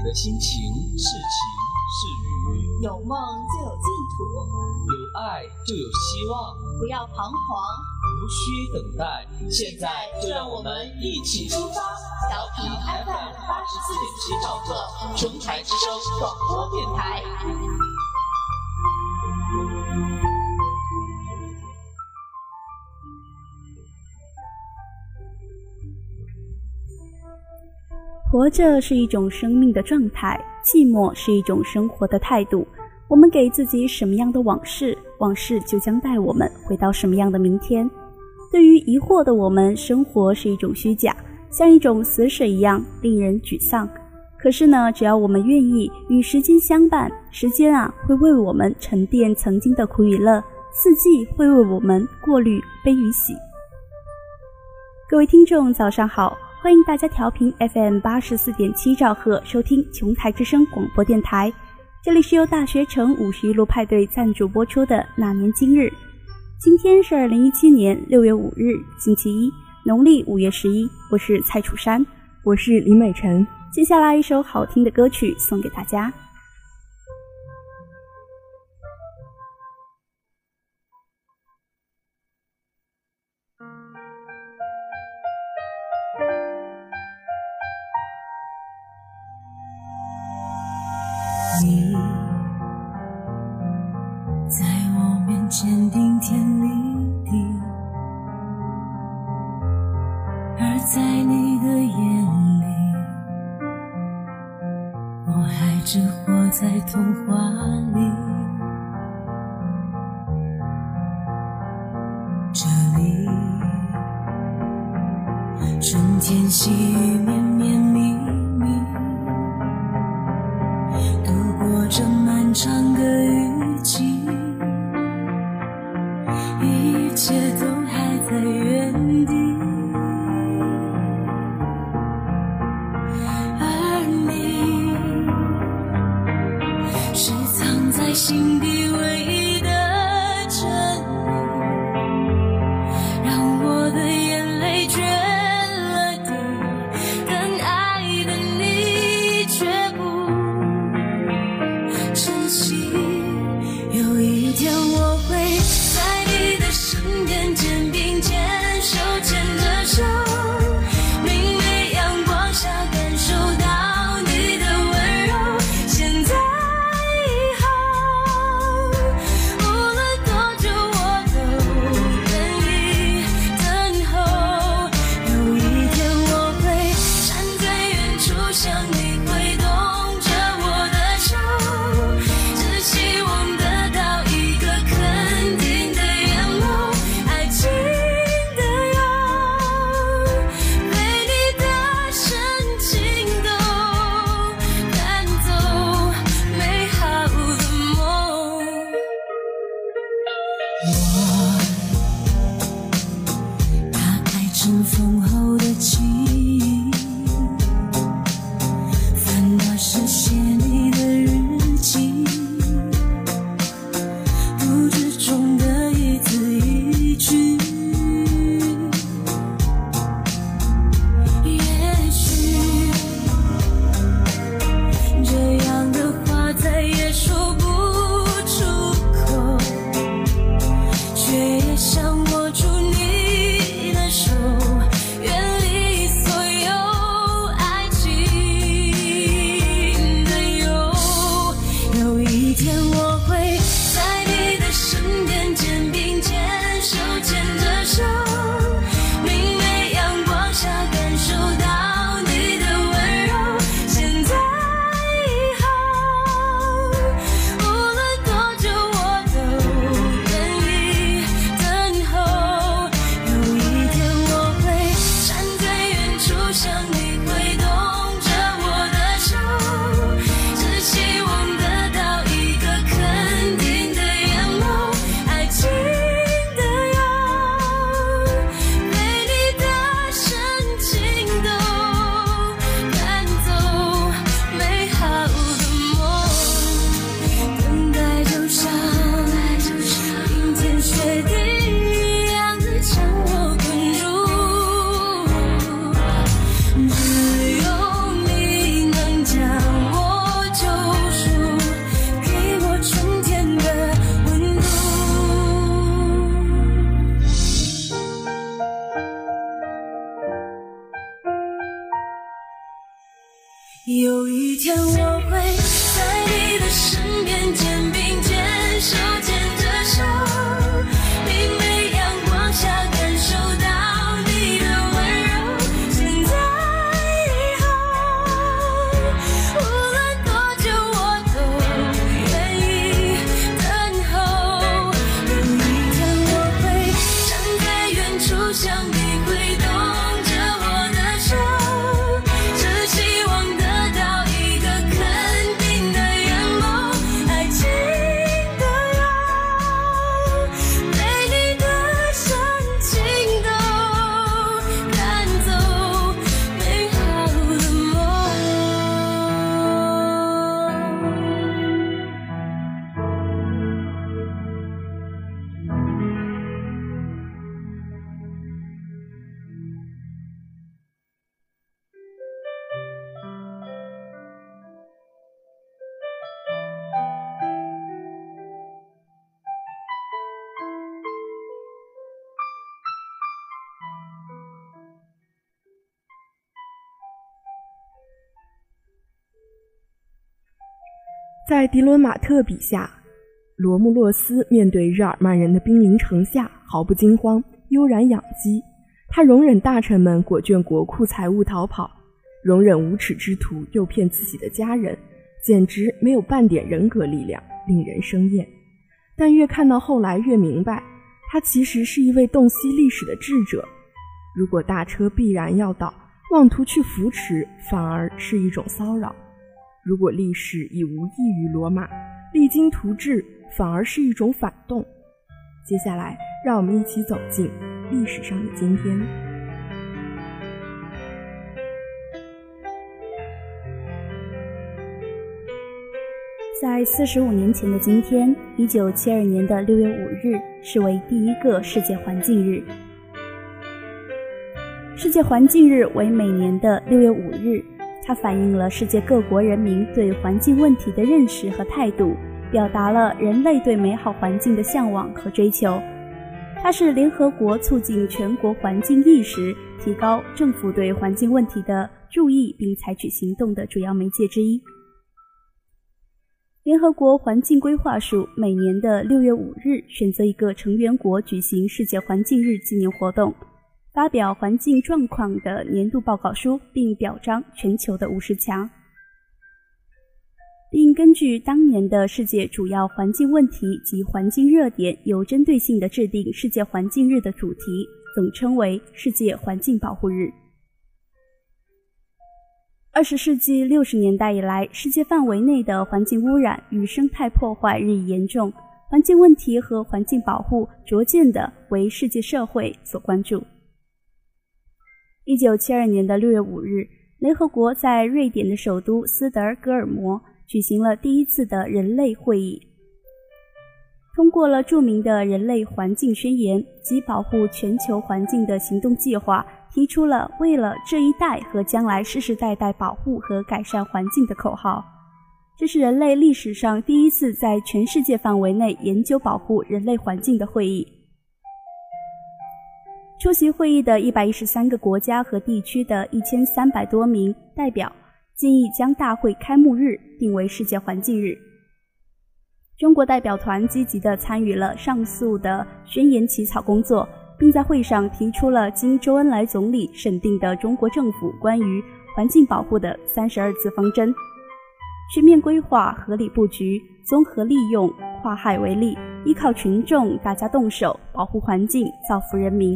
你的心情是晴是雨，有梦就有净土，有爱就有希望，不要彷徨，无需等待。现在就让我们一起出发，调频 FM 八十四点七兆赫，琼台之声广播电台。活着是一种生命的状态，寂寞是一种生活的态度。我们给自己什么样的往事，往事就将带我们回到什么样的明天。对于疑惑的我们，生活是一种虚假，像一种死水一样令人沮丧。可是呢，只要我们愿意与时间相伴，时间啊会为我们沉淀曾经的苦与乐，四季会为我们过滤悲与喜。各位听众，早上好。欢迎大家调频 FM 八十四点七兆赫收听琼台之声广播电台，这里是由大学城五十一路派对赞助播出的《那年今日》。今天是二零一七年六月五日，星期一，农历五月十一。我是蔡楚山，我是李美晨。接下来一首好听的歌曲送给大家。我还只活在童话里这里。春天细雨有一天我会在你的身边，在迪伦马特笔下，罗慕洛斯面对日耳曼人的兵临城下，毫不惊慌，悠然养鸡。他容忍大臣们裹卷国库财物逃跑，容忍无耻之徒诱骗自己的家人，简直没有半点人格力量，令人生厌。但越看到后来，越明白，他其实是一位洞悉历史的智者。如果大车必然要倒，妄图去扶持，反而是一种骚扰。如果历史已无异于罗马，励精图治反而是一种反动。接下来，让我们一起走进历史上的今天。在四十五年前的今天，一九七二年的六月五日，是为第一个世界环境日。世界环境日为每年的六月五日。它反映了世界各国人民对环境问题的认识和态度，表达了人类对美好环境的向往和追求。它是联合国促进全国环境意识、提高政府对环境问题的注意并采取行动的主要媒介之一。联合国环境规划署每年的六月五日选择一个成员国举行世界环境日纪念活动。发表环境状况的年度报告书，并表彰全球的五十强，并根据当年的世界主要环境问题及环境热点，有针对性的制定世界环境日的主题，总称为世界环境保护日。二十世纪六十年代以来，世界范围内的环境污染与生态破坏日益严重，环境问题和环境保护逐渐的为世界社会所关注。一九七二年的六月五日，联合国在瑞典的首都斯德哥尔摩举行了第一次的人类会议，通过了著名的人类环境宣言及保护全球环境的行动计划，提出了为了这一代和将来世世代代保护和改善环境的口号。这是人类历史上第一次在全世界范围内研究保护人类环境的会议。出席会议的一百一十三个国家和地区的一千三百多名代表建议将大会开幕日定为世界环境日。中国代表团积极地参与了上述的宣言起草工作，并在会上提出了经周恩来总理审定的中国政府关于环境保护的三十二字方针：全面规划、合理布局、综合利用、化害为利，依靠群众大家动手保护环境，造福人民。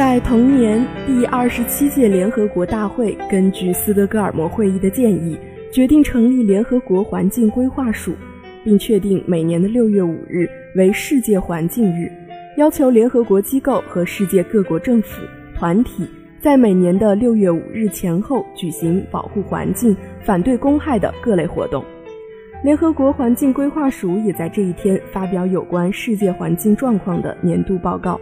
在同年，第二十七届联合国大会根据斯德哥尔摩会议的建议，决定成立联合国环境规划署，并确定每年的六月五日为世界环境日，要求联合国机构和世界各国政府团体在每年的六月五日前后举行保护环境、反对公害的各类活动。联合国环境规划署也在这一天发表有关世界环境状况的年度报告。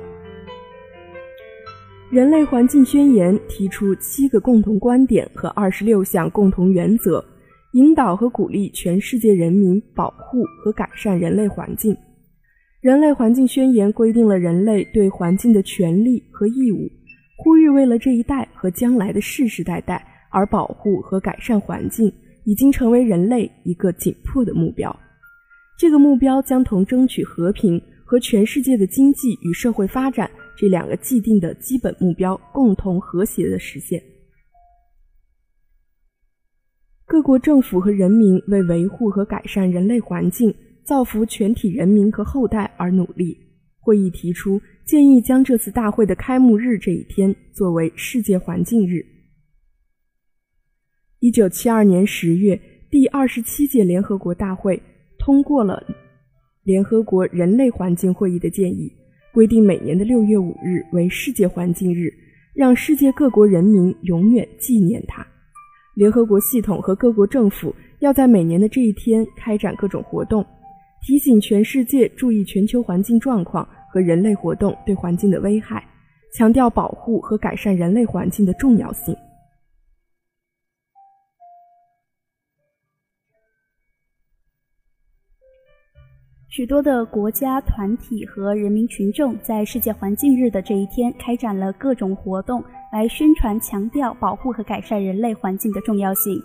人类环境宣言提出七个共同观点和二十六项共同原则，引导和鼓励全世界人民保护和改善人类环境。人类环境宣言规定了人类对环境的权利和义务，呼吁为了这一代和将来的世世代代而保护和改善环境，已经成为人类一个紧迫的目标。这个目标将同争取和平和全世界的经济与社会发展这两个既定的基本目标共同和谐的实现。各国政府和人民为维护和改善人类环境。造福全体人民和后代而努力。会议提出建议，将这次大会的开幕日这一天作为世界环境日。一九七二年十月，第二十七届联合国大会通过了联合国人类环境会议的建议，规定每年的六月五日为世界环境日，让世界各国人民永远纪念它。联合国系统和各国政府要在每年的这一天开展各种活动。提醒全世界注意全球环境状况和人类活动对环境的危害，强调保护和改善人类环境的重要性。许多的国家、团体和人民群众在世界环境日的这一天开展了各种活动，来宣传、强调保护和改善人类环境的重要性。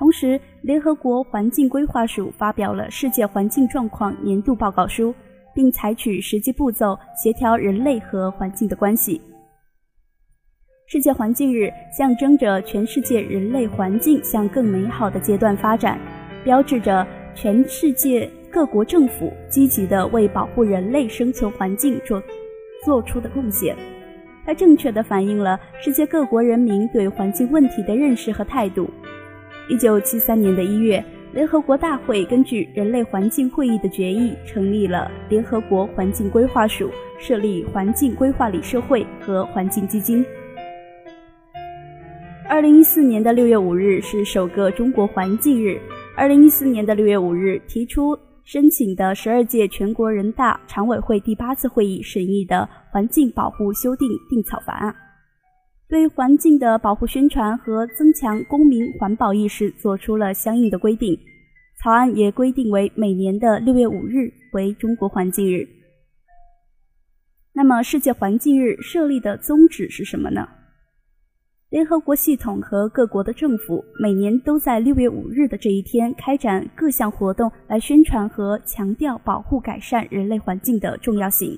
同时，联合国环境规划署发表了《世界环境状况年度报告书》，并采取实际步骤协调人类和环境的关系。世界环境日象征着全世界人类环境向更美好的阶段发展，标志着全世界各国政府积极地为保护人类生存环境做做出的贡献。它正确地反映了世界各国人民对环境问题的认识和态度。一九七三年的一月，联合国大会根据人类环境会议的决议，成立了联合国环境规划署，设立环境规划理事会和环境基金。二零一四年的六月五日是首个中国环境日。二零一四年的六月五日提出申请的十二届全国人大常委会第八次会议审议的《环境保护修订定草法案》。对环境的保护宣传和增强公民环保意识做出了相应的规定。草案也规定为每年的六月五日为中国环境日。那么，世界环境日设立的宗旨是什么呢？联合国系统和各国的政府每年都在六月五日的这一天开展各项活动，来宣传和强调保护改善人类环境的重要性。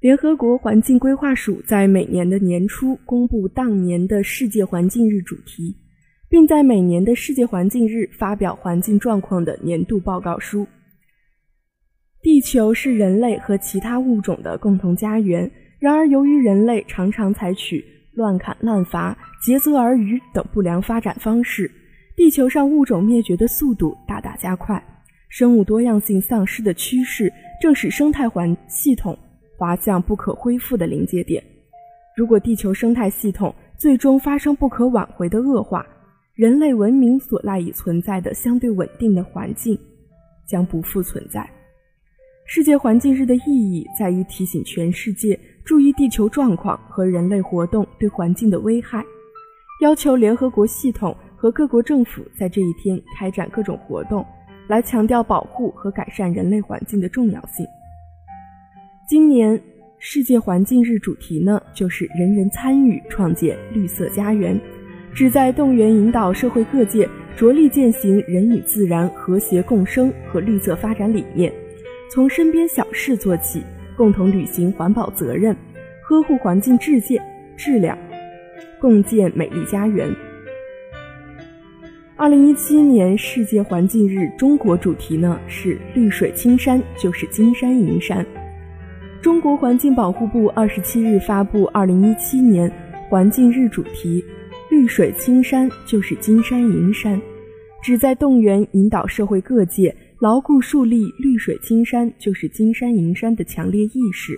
联合国环境规划署在每年的年初公布当年的世界环境日主题，并在每年的世界环境日发表环境状况的年度报告书。地球是人类和其他物种的共同家园，然而由于人类常常采取乱砍滥伐、竭泽而渔等不良发展方式，地球上物种灭绝的速度大大加快，生物多样性丧失的趋势正使生态环系统。滑向不可恢复的临界点。如果地球生态系统最终发生不可挽回的恶化，人类文明所赖以存在的相对稳定的环境将不复存在。世界环境日的意义在于提醒全世界注意地球状况和人类活动对环境的危害，要求联合国系统和各国政府在这一天开展各种活动，来强调保护和改善人类环境的重要性。今年世界环境日主题呢，就是人人参与创建绿色家园，旨在动员引导社会各界着力践行人与自然和谐共生和绿色发展理念，从身边小事做起，共同履行环保责任，呵护环境质界质量，共建美丽家园。二零一七年世界环境日中国主题呢是绿水青山就是金山银山。中国环境保护部二十七日发布二零一七年环境日主题“绿水青山就是金山银山”，旨在动员引导社会各界牢固树立“绿水青山就是金山银山”的强烈意识，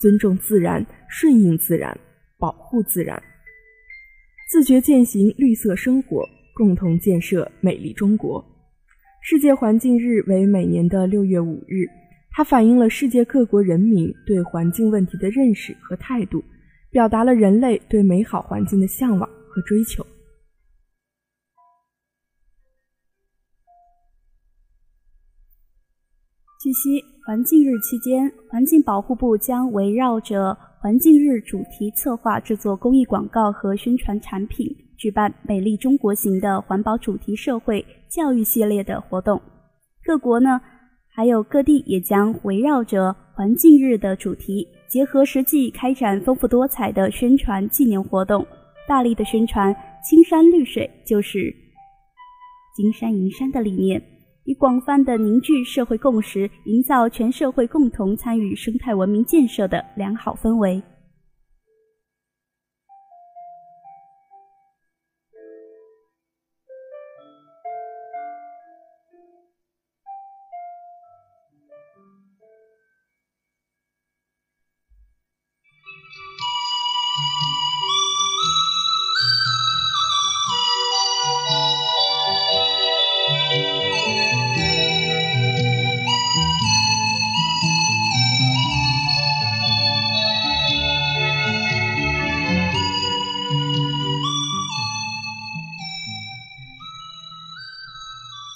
尊重自然、顺应自然、保护自然，自觉践行绿色生活，共同建设美丽中国。世界环境日为每年的六月五日。它反映了世界各国人民对环境问题的认识和态度，表达了人类对美好环境的向往和追求。据悉，环境日期间，环境保护部将围绕着环境日主题策划制作公益广告和宣传产品，举办“美丽中国行”的环保主题社会教育系列的活动。各国呢，还有各地也将围绕着环境日的主题，结合实际开展丰富多彩的宣传纪念活动，大力的宣传“青山绿水就是金山银山”的理念。以广泛的凝聚社会共识，营造全社会共同参与生态文明建设的良好氛围。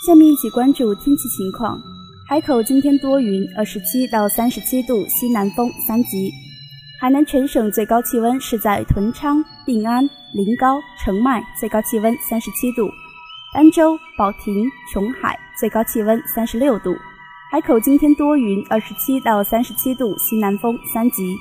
下面一起关注天气情况。海口今天多云，二十七到三十七度，西南风三级。海南全省最高气温是在屯昌、定安、临高、澄迈，最高气温三十七度；儋州、保亭、琼海最高气温三十六度。海口今天多云，二十七到三十七度，西南风三级。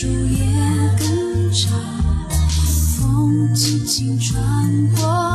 树叶更长风轻轻穿过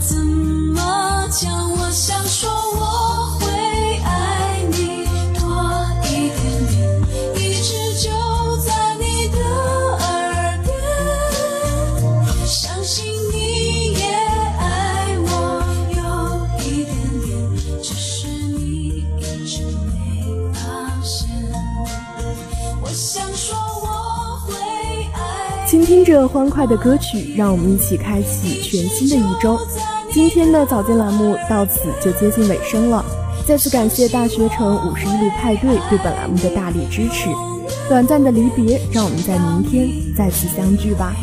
怎么？听听这欢快的歌曲，让我们一起开启全新的一周。今天的早间栏目到此就接近尾声了，再次感谢大学城五十一路派对对本栏目的大力支持。短暂的离别，让我们在明天再次相聚吧。